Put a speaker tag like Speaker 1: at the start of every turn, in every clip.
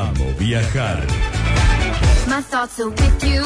Speaker 1: Amo viajar.
Speaker 2: My thoughts are with you,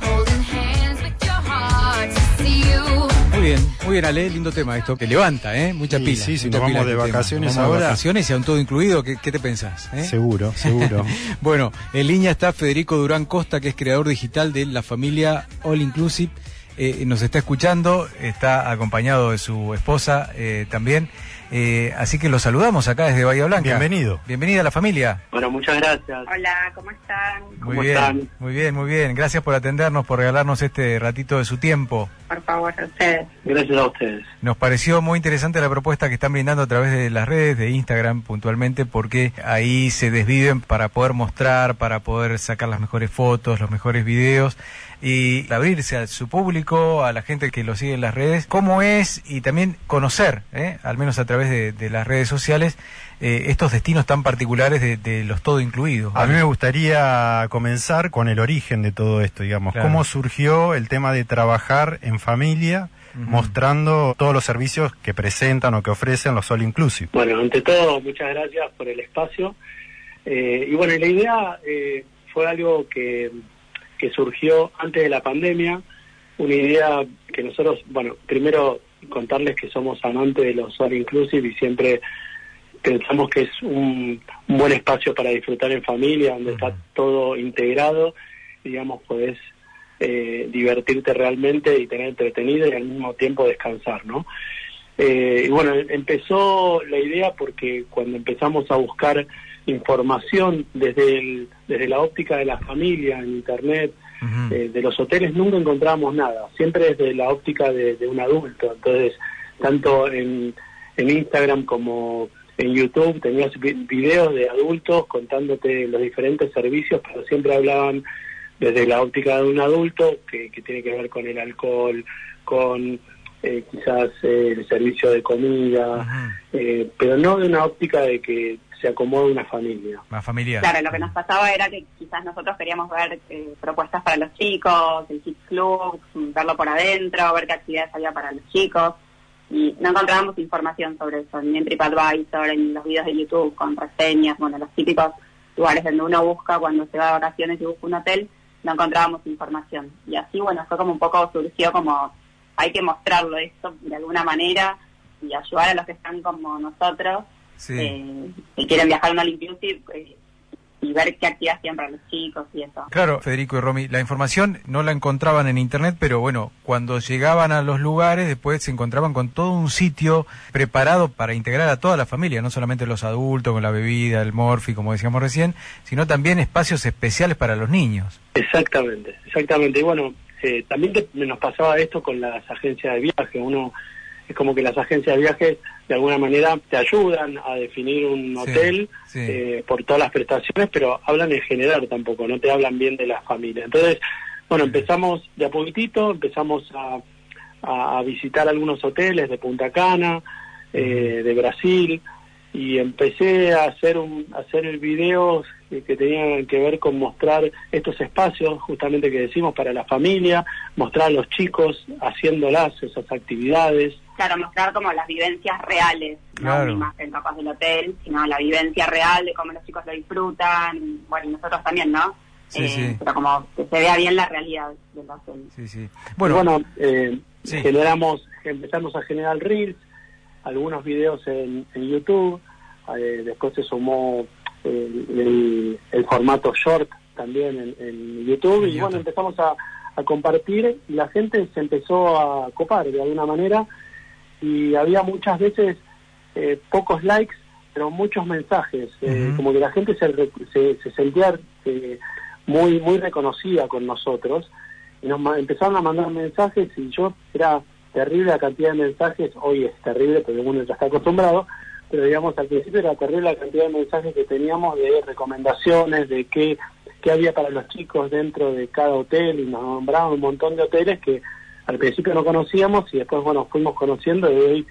Speaker 2: holding hands with your heart to see you.
Speaker 3: Muy bien, muy bien, Ale, lindo tema esto, que levanta, ¿eh? Mucha
Speaker 4: Sí,
Speaker 3: pila.
Speaker 4: sí, si nos vamos de
Speaker 3: este tema.
Speaker 4: vacaciones
Speaker 3: vamos de vacaciones y aún todo incluido, ¿qué, qué te pensás? eh?
Speaker 4: Seguro, seguro.
Speaker 3: Bueno, en línea está Federico Durán Costa, que es creador digital de la familia All Inclusive. Eh, nos está escuchando, está acompañado de su esposa eh, también. Eh, así que los saludamos acá desde Bahía Blanca.
Speaker 4: Bienvenido.
Speaker 3: Bienvenida a la familia.
Speaker 5: Bueno, muchas gracias.
Speaker 6: Hola, ¿cómo están?
Speaker 3: Muy
Speaker 5: ¿Cómo
Speaker 3: bien,
Speaker 5: están?
Speaker 3: muy bien, muy bien. Gracias por atendernos, por regalarnos este ratito de su tiempo.
Speaker 6: Por favor, a ustedes.
Speaker 5: Gracias a ustedes.
Speaker 3: Nos pareció muy interesante la propuesta que están brindando a través de las redes, de Instagram puntualmente, porque ahí se desviven para poder mostrar, para poder sacar las mejores fotos, los mejores videos y abrirse a su público, a la gente que lo sigue en las redes, cómo es y también conocer, ¿eh? al menos a través de, de las redes sociales, eh, estos destinos tan particulares de, de los todo incluidos.
Speaker 4: A mí me gustaría comenzar con el origen de todo esto, digamos.
Speaker 3: Claro.
Speaker 4: ¿Cómo surgió el tema de trabajar en familia, mostrando todos los servicios que presentan o que ofrecen los All Inclusive?
Speaker 5: Bueno, ante todo, muchas gracias por el espacio. Eh, y bueno, la idea eh, fue algo que, que surgió antes de la pandemia, una idea que nosotros, bueno, primero contarles que somos amantes de los All Inclusive y siempre pensamos que es un, un buen espacio para disfrutar en familia, donde está todo integrado y digamos, podés eh, divertirte realmente y tener entretenido y al mismo tiempo descansar, ¿no? Eh, y bueno, empezó la idea porque cuando empezamos a buscar información desde, el, desde la óptica de la familia, en internet, Eh, de los hoteles, nunca encontramos nada, siempre desde la óptica de, de un adulto. Entonces, tanto en, en Instagram como en YouTube tenías vi- videos de adultos contándote los diferentes servicios, pero siempre hablaban desde la óptica de un adulto, que, que tiene que ver con el alcohol, con eh, quizás eh, el servicio de comida, eh, pero no de una óptica de que se acomode una familia.
Speaker 3: Más familiar.
Speaker 6: Claro, lo que nos pasaba era que quizás nosotros queríamos ver eh, propuestas para los chicos, el Kids Club, verlo por adentro, ver qué actividades había para los chicos. Y no encontrábamos información sobre eso, ni en TripAdvisor, en los videos de YouTube con reseñas, bueno, los típicos lugares donde uno busca cuando se va de vacaciones y busca un hotel, no encontrábamos información. Y así, bueno, fue como un poco, surgió como, hay que mostrarlo esto de alguna manera y ayudar a los que están como nosotros
Speaker 3: Sí.
Speaker 6: eh, que quieren viajar a una Inclusive eh, y ver qué actividades tienen para los chicos y eso.
Speaker 3: Claro, Federico y Romy, la información no la encontraban en internet, pero bueno, cuando llegaban a los lugares, después se encontraban con todo un sitio preparado para integrar a toda la familia, no solamente los adultos con la bebida, el morfi, como decíamos recién, sino también espacios especiales para los niños.
Speaker 5: Exactamente, exactamente. Y bueno, eh, también te- nos pasaba esto con las agencias de viaje. Uno es como que las agencias de viaje de alguna manera te ayudan a definir un hotel
Speaker 3: sí.
Speaker 5: eh, por todas las prestaciones, pero hablan en general tampoco, no te hablan bien de la familia. Entonces, bueno, empezamos de a poquitito, empezamos a, a- a visitar algunos hoteles de Punta Cana, eh, de Brasil, y empecé a hacer un, a hacer videos que, que tenían que ver con mostrar estos espacios justamente que decimos para la familia, mostrar a los chicos haciéndolas esas actividades.
Speaker 6: Claro, mostrar como las vivencias reales,
Speaker 3: Claro.
Speaker 6: no una imagen capaz del hotel, sino la vivencia real de cómo los chicos lo disfrutan, bueno, y nosotros también, ¿no?
Speaker 3: Sí, sí.
Speaker 6: Pero como que se vea bien la realidad del hotel.
Speaker 3: Sí, sí.
Speaker 5: Bueno,
Speaker 3: Bueno,
Speaker 5: bueno eh,
Speaker 3: Sí.
Speaker 5: generamos, empezamos a generar reels, algunos videos en, en YouTube, eh, después se sumó el, formato short también en, en YouTube y bueno, empezamos a, a compartir y la gente se empezó a copar de alguna manera y había muchas veces eh, pocos likes pero muchos mensajes eh, como que la gente se, se, se sentía eh, muy muy reconocida con nosotros y nos empezaron a mandar mensajes y yo era terrible la cantidad de mensajes, hoy es terrible porque uno ya está acostumbrado, pero digamos al principio era terrible la cantidad de mensajes que teníamos de recomendaciones, de qué, qué había para los chicos dentro de cada hotel y nos nombraban un montón de hoteles que al principio no conocíamos y después bueno fuimos conociendo y hoy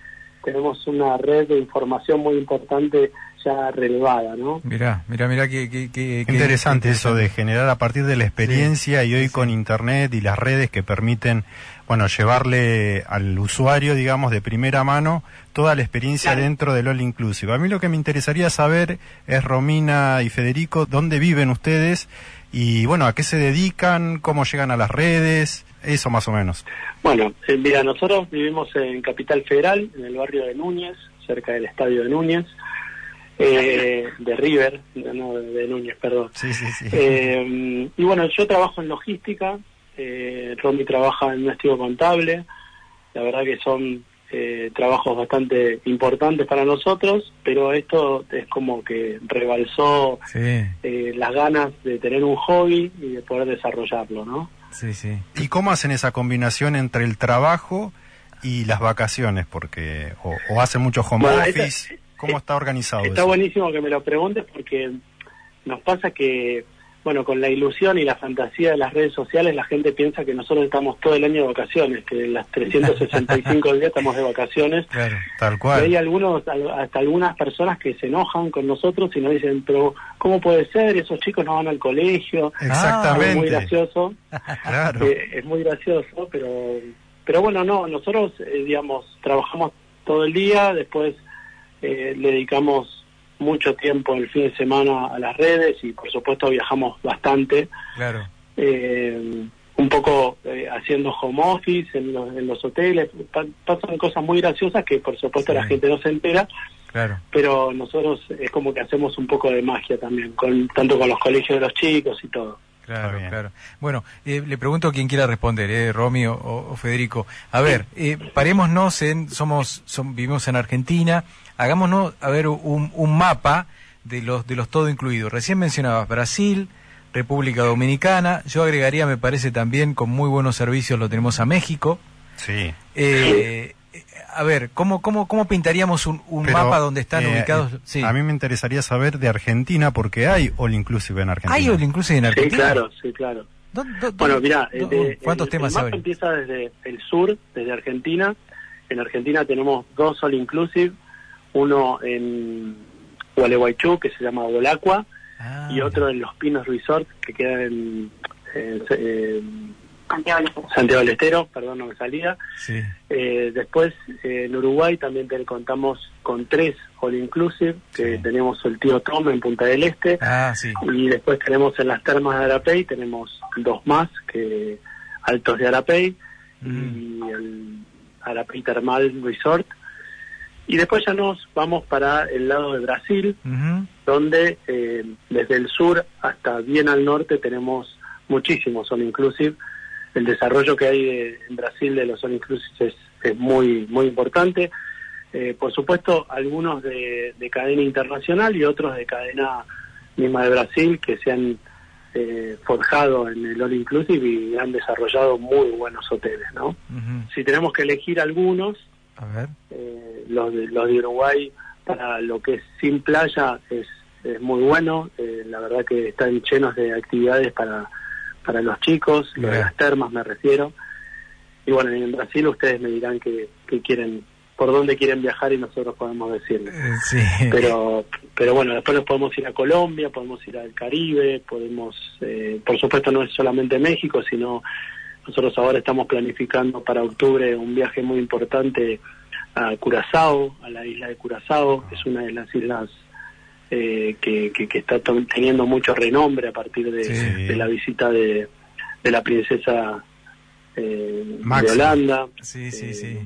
Speaker 5: tenemos una red de información muy importante ya relevada, ¿no?
Speaker 3: Mirá, mirá, mirá qué, qué, qué-
Speaker 4: Qué
Speaker 3: qué-
Speaker 4: interesante eso de generar a partir de la experiencia y hoy con internet y las redes que permiten, bueno, llevarle al usuario, digamos, de primera mano toda la experiencia
Speaker 5: Claro.
Speaker 4: dentro del All Inclusive. A mí lo que me interesaría saber es, Romina y Federico, dónde viven ustedes y, bueno, a qué se dedican, cómo llegan a las redes, eso más o menos.
Speaker 5: Bueno, eh, mira, nosotros vivimos en Capital Federal, en el barrio de Núñez, cerca del estadio de Núñez, eh, de River, no, de Núñez, perdón.
Speaker 4: Sí, sí, sí.
Speaker 5: Eh, y bueno, yo trabajo en logística, eh, Romy trabaja en un estudio contable, la verdad que son eh, trabajos bastante importantes para nosotros, pero esto es como que rebalsó
Speaker 3: Sí,
Speaker 5: eh, las ganas de tener un hobby y de poder desarrollarlo, ¿no?
Speaker 3: sí, sí.
Speaker 4: ¿Y cómo hacen esa combinación entre el trabajo y las vacaciones? Porque, o, o hacen mucho home
Speaker 5: Bueno,
Speaker 4: office,
Speaker 5: esta-
Speaker 4: ¿cómo está organizado
Speaker 5: Está
Speaker 4: eso?
Speaker 5: buenísimo que me lo preguntes porque nos pasa que, bueno, con la ilusión y la fantasía de las redes sociales, la gente piensa que nosotros estamos todo el año de vacaciones, que las 365 días estamos de vacaciones.
Speaker 3: Claro.
Speaker 4: Tal
Speaker 5: Y
Speaker 4: cual.
Speaker 5: hay algunos, al- hasta algunas personas que se enojan con nosotros y nos dicen, pero ¿cómo puede ser? Esos chicos no van al colegio. Es muy
Speaker 4: Exactamente.
Speaker 5: gracioso.
Speaker 4: Claro.
Speaker 5: Eh, es muy gracioso, pero pero bueno, no, nosotros, eh, digamos, trabajamos todo el día, después eh, le dedicamos mucho tiempo el fin de semana a las redes y por supuesto viajamos bastante,
Speaker 3: Claro.
Speaker 5: eh, un poco eh, haciendo home office en los, en los hoteles, Pa- pasan cosas muy graciosas que por supuesto
Speaker 3: Sí.
Speaker 5: la gente no se entera,
Speaker 3: Claro.
Speaker 5: pero nosotros es como que hacemos un poco de magia también, con tanto con los colegios de los chicos y todo.
Speaker 3: Claro, claro. Bueno, eh, le pregunto a quien quiera responder, eh, Romy o, o Federico. A ver, eh, parémonos en, somos, son, vivimos en Argentina, hagámonos, a ver, un, un mapa de los, de los todo incluidos. Recién mencionabas Brasil, República Dominicana, yo agregaría, me parece también, con muy buenos servicios lo tenemos a México.
Speaker 4: Sí.
Speaker 3: Eh, a ver, ¿cómo, cómo, cómo pintaríamos un, un
Speaker 4: Pero,
Speaker 3: mapa donde están
Speaker 4: eh,
Speaker 3: ubicados?
Speaker 4: eh,
Speaker 3: Sí.
Speaker 4: A mí me interesaría saber de Argentina porque hay All Inclusive en Argentina.
Speaker 3: ¿Hay all inclusive en
Speaker 5: Sí,
Speaker 3: Argentina?
Speaker 5: claro, sí, claro.
Speaker 3: ¿Dó- dó-
Speaker 5: Bueno, mira,
Speaker 3: ¿cuántos
Speaker 5: el,
Speaker 3: temas
Speaker 5: el mapa empieza desde el sur, desde Argentina. En Argentina tenemos dos all inclusive, uno en Gualeguaychú que se llama Bolacua
Speaker 3: Ah,
Speaker 5: y otro en Los Pinos Resort que queda en, en- en
Speaker 6: Santiago del Estero.
Speaker 5: Santiago del Estero, perdón, no me salía.
Speaker 3: Sí.
Speaker 5: Eh, después eh, en Uruguay también te- contamos con tres all inclusive, que
Speaker 4: Sí.
Speaker 5: tenemos el tío Tom en Punta del Este.
Speaker 3: Ah, sí.
Speaker 5: Y después tenemos en las termas de Arapey, tenemos dos más, que Altos de Arapey y el Arapey Termal Resort. Y después ya nos vamos para el lado de Brasil, donde eh, desde el sur hasta bien al norte tenemos muchísimos All Inclusive. El desarrollo que hay de- en Brasil de los All Inclusive es, es muy, muy importante. Eh, por supuesto, algunos de, de cadena internacional y otros de cadena misma de Brasil que se han eh, forjado en el All Inclusive y han desarrollado muy buenos hoteles, ¿no? Si tenemos que elegir algunos,
Speaker 3: A ver.
Speaker 5: eh, los, de, los de Uruguay para lo que es sin playa es, es muy bueno. eh, la verdad que están llenos de actividades para, para los chicos, lo de las termas me refiero. Y bueno, en Brasil ustedes me dirán que, que quieren, por dónde quieren viajar y nosotros podemos decirles.
Speaker 3: Eh, sí.
Speaker 5: Pero, pero bueno, después nos podemos ir a Colombia, podemos ir al Caribe, podemos, eh, por supuesto no es solamente México, sino nosotros ahora estamos planificando para octubre un viaje muy importante a Curazao, a la isla de Curazao, que es una de las islas eh, que, que, que está teniendo mucho renombre a partir de,
Speaker 3: Sí.
Speaker 5: de la visita de, de la princesa eh, de. Holanda.
Speaker 3: Sí, sí,
Speaker 5: Eh,
Speaker 3: sí.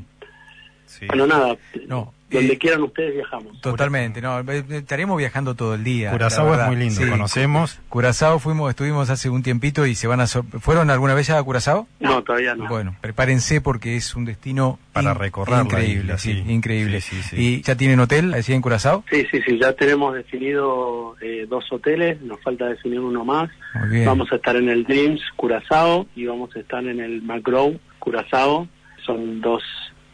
Speaker 4: Sí.
Speaker 5: Bueno, nada,
Speaker 3: No,
Speaker 5: donde
Speaker 3: eh,
Speaker 5: quieran ustedes viajamos.
Speaker 3: Totalmente, no, estaremos viajando todo el día.
Speaker 4: Curazao es muy lindo,
Speaker 3: Sí.
Speaker 4: conocemos.
Speaker 3: Curazao fuimos, estuvimos hace un tiempito y se van a ¿Fueron alguna vez ya a Curazao?
Speaker 5: No, todavía no.
Speaker 3: Bueno, prepárense porque es un destino
Speaker 4: Para recorrer
Speaker 3: increíble,
Speaker 4: isla,
Speaker 3: sí,
Speaker 4: sí.
Speaker 3: increíble.
Speaker 4: Sí, sí, sí.
Speaker 3: ¿Y ya tienen hotel allí en Curazao?
Speaker 5: Sí, sí, sí, ya tenemos definido eh, dos hoteles, nos falta definir uno más.
Speaker 3: Muy bien.
Speaker 5: Vamos a estar en el Dreams Curazao y vamos a estar en el McGraw Curazao. Son dos,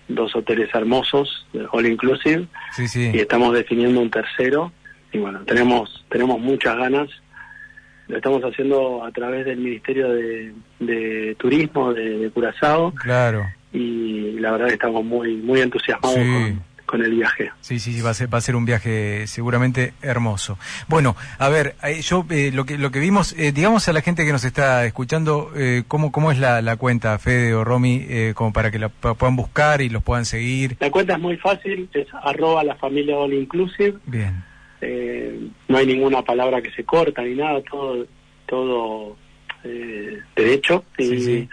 Speaker 5: dos hoteles hermosos, all inclusive,
Speaker 3: Sí, sí.
Speaker 5: y estamos definiendo un tercero. Y bueno, tenemos, tenemos muchas ganas. Lo estamos haciendo a través del Ministerio de, de Turismo de, de Curazao
Speaker 3: Claro.
Speaker 5: y la verdad que estamos muy, muy entusiasmados
Speaker 3: Sí.
Speaker 5: con, con el viaje.
Speaker 3: Sí, sí, sí, va a ser, va a ser un viaje seguramente hermoso. Bueno, a ver, eh, yo eh, lo que lo que vimos, eh, digamos a la gente que nos está escuchando, eh, cómo cómo es la, la cuenta Fede o Romy, eh, como para que la puedan buscar y los puedan seguir.
Speaker 5: La cuenta es muy fácil, es arroba la familia all inclusive,
Speaker 3: Bien,
Speaker 5: no hay ninguna palabra que se corta ni nada, todo todo eh, derecho y,
Speaker 3: Sí, sí.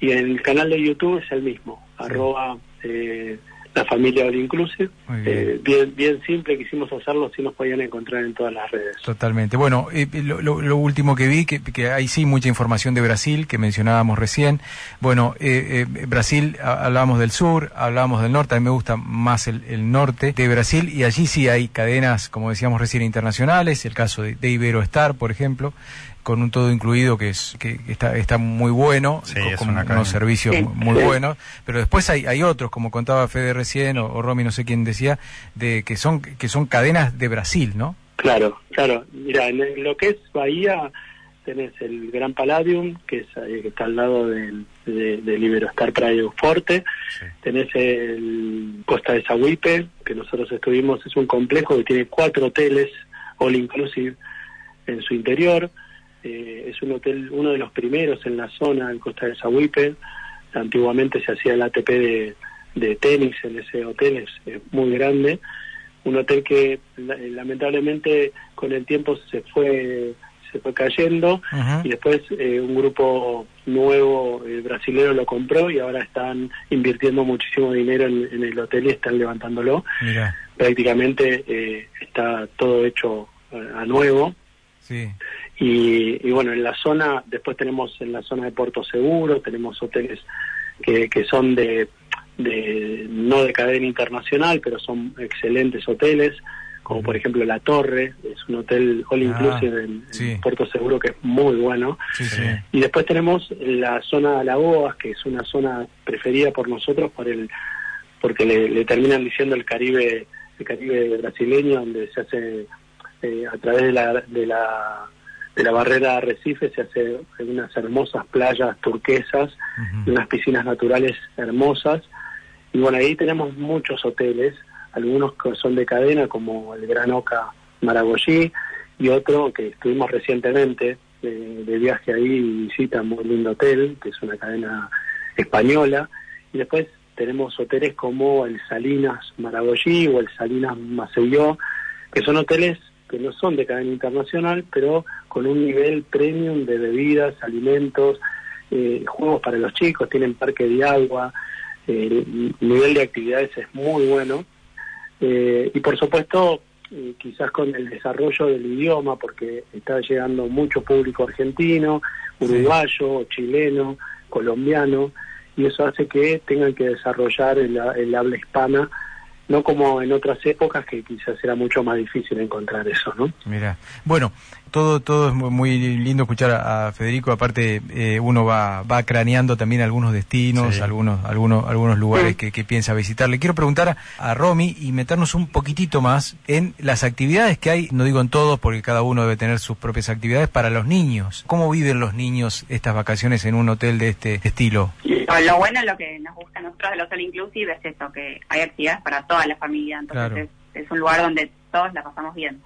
Speaker 5: y el canal de YouTube es el mismo, arroba eh, la familia all inclusive. Eh, bien bien simple, quisimos hacerlo, si nos podían encontrar en todas las redes.
Speaker 3: totalmente. Bueno, eh, lo, lo- último que vi, que, que hay sí mucha información de Brasil, que mencionábamos recién. Bueno, eh, eh, Brasil, ha- hablábamos del sur, hablábamos del norte, a mí me gusta más el, el norte de Brasil, y allí sí hay cadenas, como decíamos recién, internacionales, el caso de, de Iberoestar, por ejemplo, con un todo incluido que es que está está muy bueno
Speaker 4: Sí,
Speaker 3: con, unos servicios
Speaker 6: Sí.
Speaker 3: muy, buenos pero después hay hay otros como contaba Fede recién o, o Romy no sé quién decía de que son que son cadenas de Brasil no
Speaker 5: Claro, claro. Mira, en lo que es Bahía tenés el Gran Palladium, que, es, eh, que está al lado del, de, del Iberostar Praia Forte.
Speaker 4: Sí.
Speaker 5: Tenés el Costa de Sahuipe, que nosotros estuvimos, es un complejo que tiene cuatro hoteles, all inclusive, en su interior. Eh, es un hotel, uno de los primeros en la zona del Costa de Sahuipe. Antiguamente se hacía el ATP de, de tenis en ese hotel, es, es muy grande. Un hotel que la- lamentablemente con el tiempo se fue se fue cayendo y después eh, un grupo nuevo eh, brasilero lo compró y ahora están invirtiendo muchísimo dinero en, en el hotel y están levantándolo.
Speaker 3: mira
Speaker 5: Prácticamente eh, está todo hecho eh, a nuevo.
Speaker 3: sí
Speaker 5: Y, y bueno, en la zona, después tenemos en la zona de Puerto Seguro, tenemos hoteles que, que son de, de, no de cadena internacional, pero son excelentes hoteles, como por ejemplo La Torre, es un hotel all
Speaker 3: Ah,
Speaker 5: inclusive en, en
Speaker 3: sí.
Speaker 5: Puerto Seguro que es muy bueno.
Speaker 3: sí sí,
Speaker 4: Sí.
Speaker 5: Y después tenemos la zona de Alagoas, que es una zona preferida por nosotros por el porque le, le terminan diciendo el Caribe el Caribe brasileño, donde se hace eh, a través de la, de la de la barrera de arrecife se hace unas hermosas playas turquesas y
Speaker 3: Ujú.
Speaker 5: unas piscinas naturales hermosas. Y bueno, ahí tenemos muchos hoteles, algunos que son de cadena, como el Gran Oca Maragogi, y otro que estuvimos recientemente de, de viaje ahí y visita, muy lindo hotel, que es una cadena española. Y después tenemos hoteles como el Salinas Maragogi o el Salinas Maceió, que son hoteles que no son de cadena internacional, pero con un nivel premium de bebidas, alimentos, eh, juegos para los chicos, tienen parque de agua, eh, el nivel de actividades es muy bueno. Eh, y por supuesto, eh, quizás con el desarrollo del idioma, porque está llegando mucho público argentino, uruguayo, chileno, colombiano, y eso hace que tengan que desarrollar el, el habla hispana, no como en otras épocas que quizás era mucho más difícil encontrar eso, ¿no?
Speaker 3: Mira, bueno, todo todo es muy, muy lindo escuchar a, a Federico. Aparte, eh, uno va va craneando también algunos destinos,
Speaker 4: Sí.
Speaker 3: algunos algunos algunos lugares
Speaker 5: Sí.
Speaker 3: que, que piensa visitar. Le quiero preguntar a, a Romy y meternos un poquitito más en las actividades que hay. No digo en todos, porque cada uno debe tener sus propias actividades para los niños. ¿Cómo viven los niños estas vacaciones en un hotel de este estilo?
Speaker 6: Lo, lo bueno, lo que nos gusta a nosotros de los All Inclusive es eso, que hay actividades para toda la familia, entonces
Speaker 3: Claro.
Speaker 6: es, es un lugar donde todos la pasamos bien.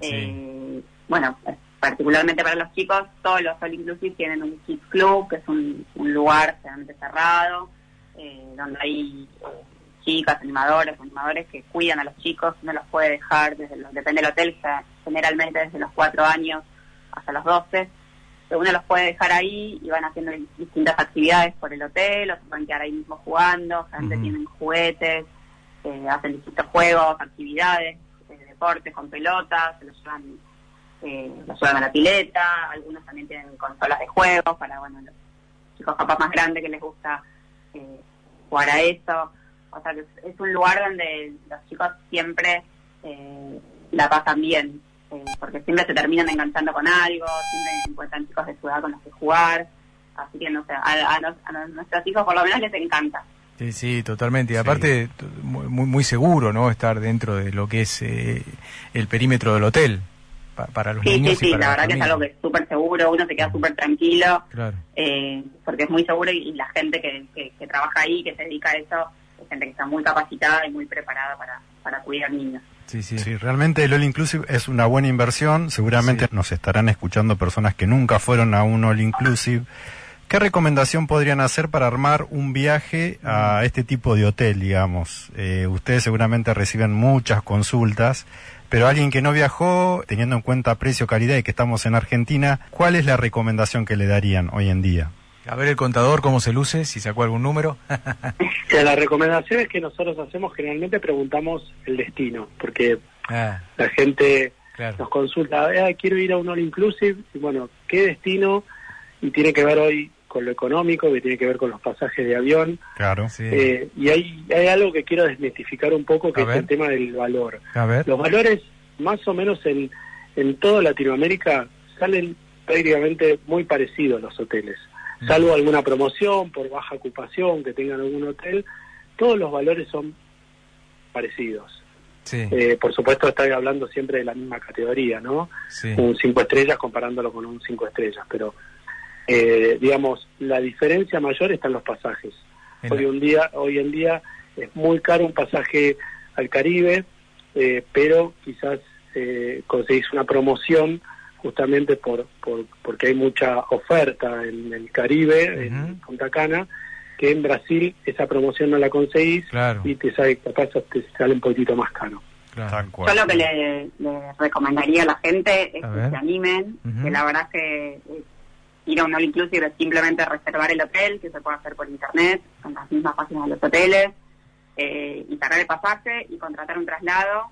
Speaker 3: Sí.
Speaker 6: Eh, bueno, particularmente para los chicos, todos los All Inclusive tienen un Kids Club, que es un, un lugar generalmente cerrado, eh, donde hay eh, chicas, animadores, animadores que cuidan a los chicos, no los puede dejar, desde los- depende del hotel, generalmente desde los cuatro años hasta los 12 que uno los puede dejar ahí y van haciendo distintas actividades por el hotel, o se pueden quedar ahí mismo jugando, gente tienen juguetes, eh, hacen distintos juegos, actividades, eh, deportes con pelotas, se los llevan, eh, los llevan a la pileta, algunos también tienen consolas de juegos para bueno los chicos capaz más grandes que les gusta eh, jugar a eso. O sea que es, un lugar donde los chicos siempre eh, la pasan bien, eh, porque siempre se terminan enganchando con algo, siempre encuentran chicos de su edad con los que jugar. Así que no sé, a, a nos- a nos- nuestros hijos por lo menos les encanta.
Speaker 3: Sí, sí, totalmente. Y aparte, muy muy seguro, ¿no? Estar dentro de lo que es eh, el perímetro del hotel pa- para los
Speaker 6: Sí, sí,
Speaker 3: niños y
Speaker 6: sí,
Speaker 3: para
Speaker 6: la
Speaker 3: la
Speaker 6: verdad que es algo que es súper seguro, uno se queda súper tranquilo,
Speaker 3: Claro.
Speaker 6: eh, porque es muy seguro y, y la gente que, que, que trabaja ahí, que se dedica a eso, es gente que está muy capacitada y muy preparada para, para cuidar niños.
Speaker 3: Sí, sí.
Speaker 4: Sí, realmente el All Inclusive es una buena inversión. Seguramente
Speaker 3: Sí.
Speaker 4: nos estarán escuchando personas que nunca fueron a un All Inclusive. ¿Qué recomendación podrían hacer para armar un viaje a este tipo de hotel, digamos? Eh, ustedes seguramente reciben muchas consultas, pero alguien que no viajó, teniendo en cuenta precio, calidad y que estamos en Argentina, ¿cuál es la recomendación que le darían hoy en día?
Speaker 3: A ver el contador cómo se luce, si sacó algún número.
Speaker 5: Las recomendaciones que nosotros hacemos generalmente preguntamos el destino, porque
Speaker 3: ah,
Speaker 5: la gente
Speaker 3: claro.
Speaker 5: nos consulta, "Ah, quiero ir a un All Inclusive, y bueno, ¿qué destino? Y tiene que ver hoy con lo económico, que tiene que ver con los pasajes de avión.
Speaker 4: Claro.
Speaker 3: Sí.
Speaker 5: Eh, y hay, hay algo que quiero desmitificar un poco, que
Speaker 3: A
Speaker 5: es
Speaker 3: ver.
Speaker 5: el tema del valor.
Speaker 3: A ver.
Speaker 5: Los valores, más o menos en, en toda Latinoamérica, salen prácticamente muy parecidos los hoteles.
Speaker 3: Mm.
Speaker 5: Salvo alguna promoción por baja ocupación que tengan algún hotel, todos los valores son parecidos.
Speaker 3: Sí,
Speaker 5: Eh, por supuesto, estoy hablando siempre de la misma categoría, ¿no?
Speaker 3: sí.
Speaker 5: Un 5 estrellas comparándolo con un 5 estrellas, pero eh, digamos, la diferencia mayor está en los pasajes.
Speaker 3: En
Speaker 5: Hoy,
Speaker 3: la-
Speaker 5: un día, hoy en día es muy caro un pasaje al Caribe, eh, pero quizás eh, conseguís una promoción justamente por, por porque hay mucha oferta en el Caribe, en. Punta Cana, que en Brasil esa promoción no la conseguís
Speaker 3: Claro.
Speaker 5: y te sale, capaz te sale un poquito más caro.
Speaker 3: claro.
Speaker 6: Yo lo que le, le recomendaría a la gente es
Speaker 3: A
Speaker 6: que
Speaker 3: ver.
Speaker 6: se animen, que la verdad es que eh, ir a un all inclusive es simplemente reservar el hotel, que se puede hacer por internet, en las mismas páginas de los hoteles, eh, y sacar el pasaje y contratar un traslado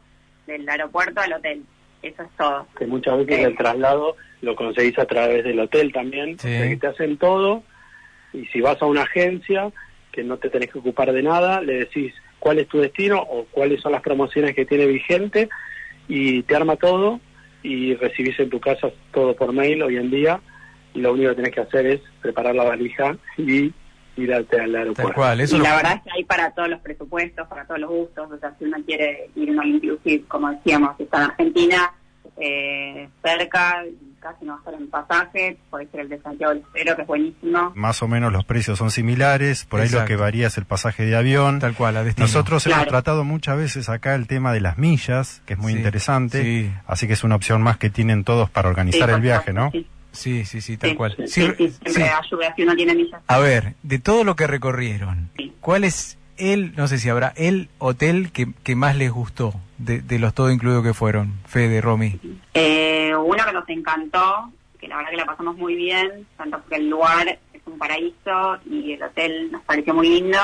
Speaker 6: del aeropuerto al hotel. Eso es todo.
Speaker 5: que muchas veces
Speaker 6: Eh.
Speaker 5: el traslado lo conseguís a través del hotel también,
Speaker 3: Sí.
Speaker 5: o sea que te hacen todo y si vas a una agencia que no te tenés que ocupar de nada, le decís cuál es tu destino o cuáles son las promociones que tiene vigente y te arma todo y recibís en tu casa todo por mail hoy en día lo único que tenés que hacer es preparar la valija y ir al, al aeropuerto.
Speaker 3: Tal cual. Eso
Speaker 6: y
Speaker 3: lo-
Speaker 6: la verdad es que hay para todos los presupuestos, para todos los gustos. O sea, si uno quiere ir a un inclusive, como decíamos, si está en Argentina, eh, cerca, y casi no va a estar en pasaje, puede ser el de Santiago del Estero, que es buenísimo.
Speaker 4: Más o menos los precios son similares, por ahí lo que varía es el pasaje de avión.
Speaker 3: Tal cual, a destino.
Speaker 4: Nosotros hemos tratado muchas veces acá el tema de las millas, que es muy
Speaker 3: Sí,
Speaker 4: interesante,
Speaker 3: sí.
Speaker 4: así que es una opción más que tienen todos para organizar
Speaker 6: Sí,
Speaker 4: el viaje, ¿no?
Speaker 3: Sí, sí, sí, tal
Speaker 6: Sí,
Speaker 3: cual.
Speaker 6: sí,
Speaker 3: Sí,
Speaker 6: siempre
Speaker 3: sí.
Speaker 6: ayuda si uno tiene millas.
Speaker 3: A ver, de todo lo que recorrieron. ¿cuál es el, no sé si habrá, el hotel que, que más les gustó de, de los todo incluidos que fueron? Fede, Romy.
Speaker 6: Eh, uno que nos encantó, que la verdad que la pasamos muy bien, tanto porque el lugar es un paraíso y el hotel nos pareció muy lindo,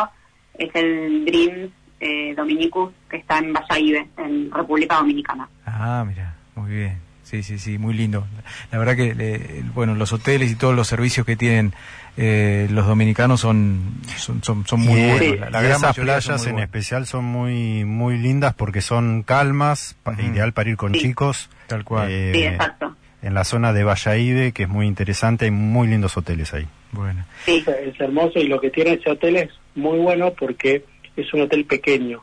Speaker 6: es el Dreams eh, Dominicus, que está en Valladolid, en República Dominicana.
Speaker 3: Ah, mira, muy bien. Sí, sí, sí, muy lindo. La verdad que, eh, bueno, los hoteles y todos los servicios que tienen eh, los dominicanos son, son, son, son muy
Speaker 4: y,
Speaker 3: buenos. La, la gran
Speaker 4: esas playas
Speaker 3: muy
Speaker 4: en
Speaker 3: buenas.
Speaker 4: especial son muy muy lindas porque son calmas, ideal para ir con
Speaker 6: Sí.
Speaker 4: chicos.
Speaker 3: Tal cual.
Speaker 4: Eh,
Speaker 6: Sí, exacto.
Speaker 4: en la zona de Valladolid, que es muy interesante, hay muy lindos hoteles ahí.
Speaker 3: Bueno,
Speaker 6: Sí,
Speaker 5: Es hermoso y lo que tiene ese hotel es muy bueno porque es un hotel pequeño.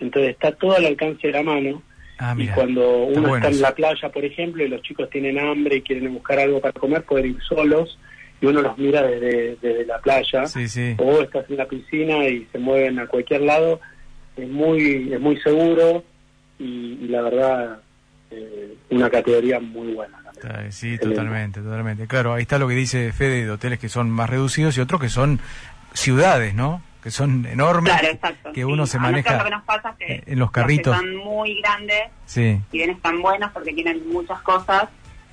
Speaker 5: Entonces está todo al alcance de la mano.
Speaker 3: Ah,
Speaker 5: y cuando uno está en la playa, por ejemplo, y los chicos tienen hambre y quieren buscar algo para comer, pueden ir solos y uno los mira desde, desde la playa.
Speaker 3: Sí, sí.
Speaker 5: O estás en la piscina y se mueven a cualquier lado. Es muy, es muy seguro y, y la verdad, eh, una categoría muy buena. también.
Speaker 3: Sí,
Speaker 5: Excelente.
Speaker 3: totalmente, totalmente. Claro, ahí está lo que dice Fede de hoteles que son más reducidos y otros que son ciudades, ¿no? Que son enormes,
Speaker 6: claro,
Speaker 3: que uno
Speaker 6: Sí,
Speaker 3: se maneja
Speaker 6: lo que nos pasa es que
Speaker 3: en los carritos.
Speaker 6: que son muy grandes,
Speaker 3: Sí,
Speaker 6: si bien están buenos porque tienen muchas cosas,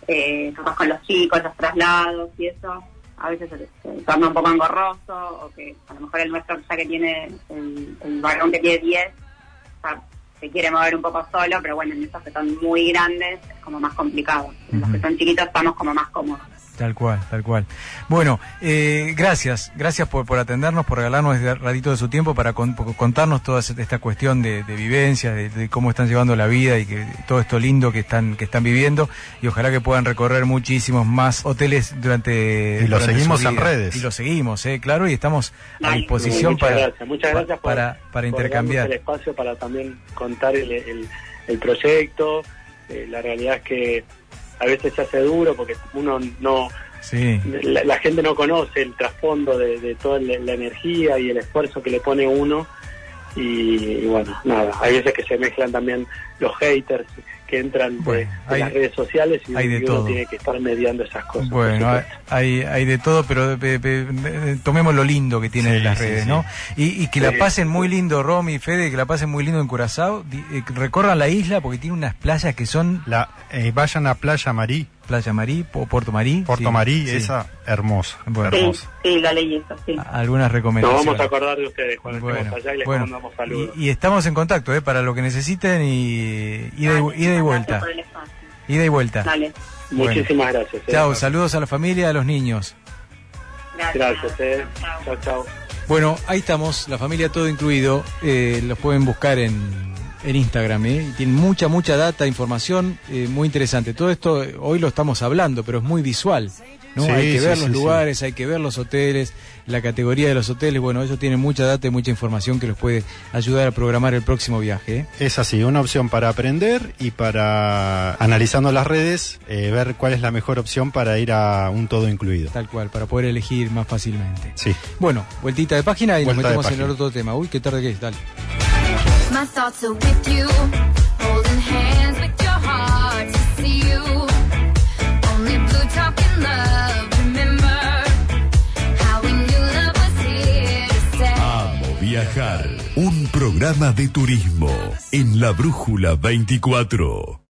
Speaker 6: eh, con los chicos, los traslados y eso, a veces se, se torna un poco engorroso, o que a lo mejor el nuestro ya que tiene, el, el varón que tiene 10, ya se quiere mover un poco solo, pero bueno, en esos que son muy grandes es como más complicado. En los que son chiquitos estamos como más cómodos.
Speaker 3: Tal cual, tal cual. Bueno, eh, gracias, gracias por, por atendernos, por regalarnos este ratito de su tiempo para con- contarnos toda esta cuestión de, de vivencia, de, de cómo están llevando la vida y que todo esto lindo que están que están viviendo y ojalá que puedan recorrer muchísimos más hoteles durante
Speaker 4: Y lo
Speaker 3: durante
Speaker 4: seguimos
Speaker 3: su
Speaker 4: en redes.
Speaker 3: y lo seguimos, eh, claro, y estamos a
Speaker 6: Ay,
Speaker 3: disposición
Speaker 5: muchas
Speaker 3: para
Speaker 5: gracias, muchas gracias por,
Speaker 3: para, para intercambiar.
Speaker 5: el espacio para también contar el, el- el proyecto. Eh, la realidad es que a veces se hace duro porque uno no,
Speaker 3: Sí,
Speaker 5: la, la gente no conoce el trasfondo de, de toda la, la energía y el esfuerzo que le pone uno. Y, y bueno, nada, hay veces que se mezclan también los haters que entran
Speaker 3: Bueno,
Speaker 5: de,
Speaker 3: hay-
Speaker 5: las redes sociales y,
Speaker 3: hay de
Speaker 5: y uno
Speaker 3: todo.
Speaker 5: tiene que estar mediando esas cosas.
Speaker 3: Bueno, hay, hay, de todo, pero eh, eh, tomemos lo lindo que tiene
Speaker 4: Sí,
Speaker 3: las
Speaker 4: sí,
Speaker 3: redes,
Speaker 4: sí.
Speaker 3: ¿no? Y, y que la pasen muy lindo, Romy y Fede, que la pasen muy lindo en Curazao. Eh, recorran la isla porque tiene unas playas que son
Speaker 4: La, eh, vayan a Playa Marí,
Speaker 3: Playa Marí o Puerto Marí.
Speaker 4: Puerto
Speaker 3: sí,
Speaker 4: Marí,
Speaker 3: sí.
Speaker 4: esa hermosa,
Speaker 3: Bueno.
Speaker 6: Sí,
Speaker 4: hermosa.
Speaker 6: sí, leí eso, sí.
Speaker 3: Algunas
Speaker 5: Nos
Speaker 3: recomendaciones.
Speaker 5: vamos a acordar de ustedes cuando
Speaker 3: Bueno,
Speaker 5: estemos allá y les
Speaker 3: bueno.
Speaker 5: mandamos saludos.
Speaker 3: Y, y estamos en contacto, ¿eh? Para lo que necesiten y ida y, ida y vuelta. Ida y vuelta.
Speaker 6: Dale,
Speaker 5: Muchísimas gracias. eh.
Speaker 3: Chao, saludos a la familia, a los niños.
Speaker 6: gracias.
Speaker 5: Gracias, eh.
Speaker 6: Chao.
Speaker 5: Chao, chao.
Speaker 3: Bueno, ahí estamos, la familia todo incluido. Eh, los pueden buscar en, en Instagram. ¿eh? Y tienen mucha, mucha data, información eh, muy interesante. Todo esto eh, hoy lo estamos hablando, pero es muy visual. ¿no?
Speaker 4: Sí,
Speaker 3: hay que
Speaker 4: sí,
Speaker 3: ver los
Speaker 4: sí.
Speaker 3: lugares, hay que ver los hoteles, la categoría de los hoteles. Bueno, ellos tienen mucha data y mucha información que los puede ayudar a programar el próximo viaje. ¿eh?
Speaker 4: Es así, una opción para aprender y para, analizando las redes, eh, ver cuál es la mejor opción para ir a un todo incluido.
Speaker 3: Tal cual, para poder elegir más fácilmente.
Speaker 4: Sí.
Speaker 3: Bueno, vueltita de página y
Speaker 4: Vuelta
Speaker 3: nos metemos en el otro tema. Uy, qué tarde que es, dale.
Speaker 2: My thoughts are with you, holding hands with your heart to see you. Only blue talking love, remember how we knew love was here to stay.
Speaker 1: Amo viajar. Un programa de turismo en la Brújula 24.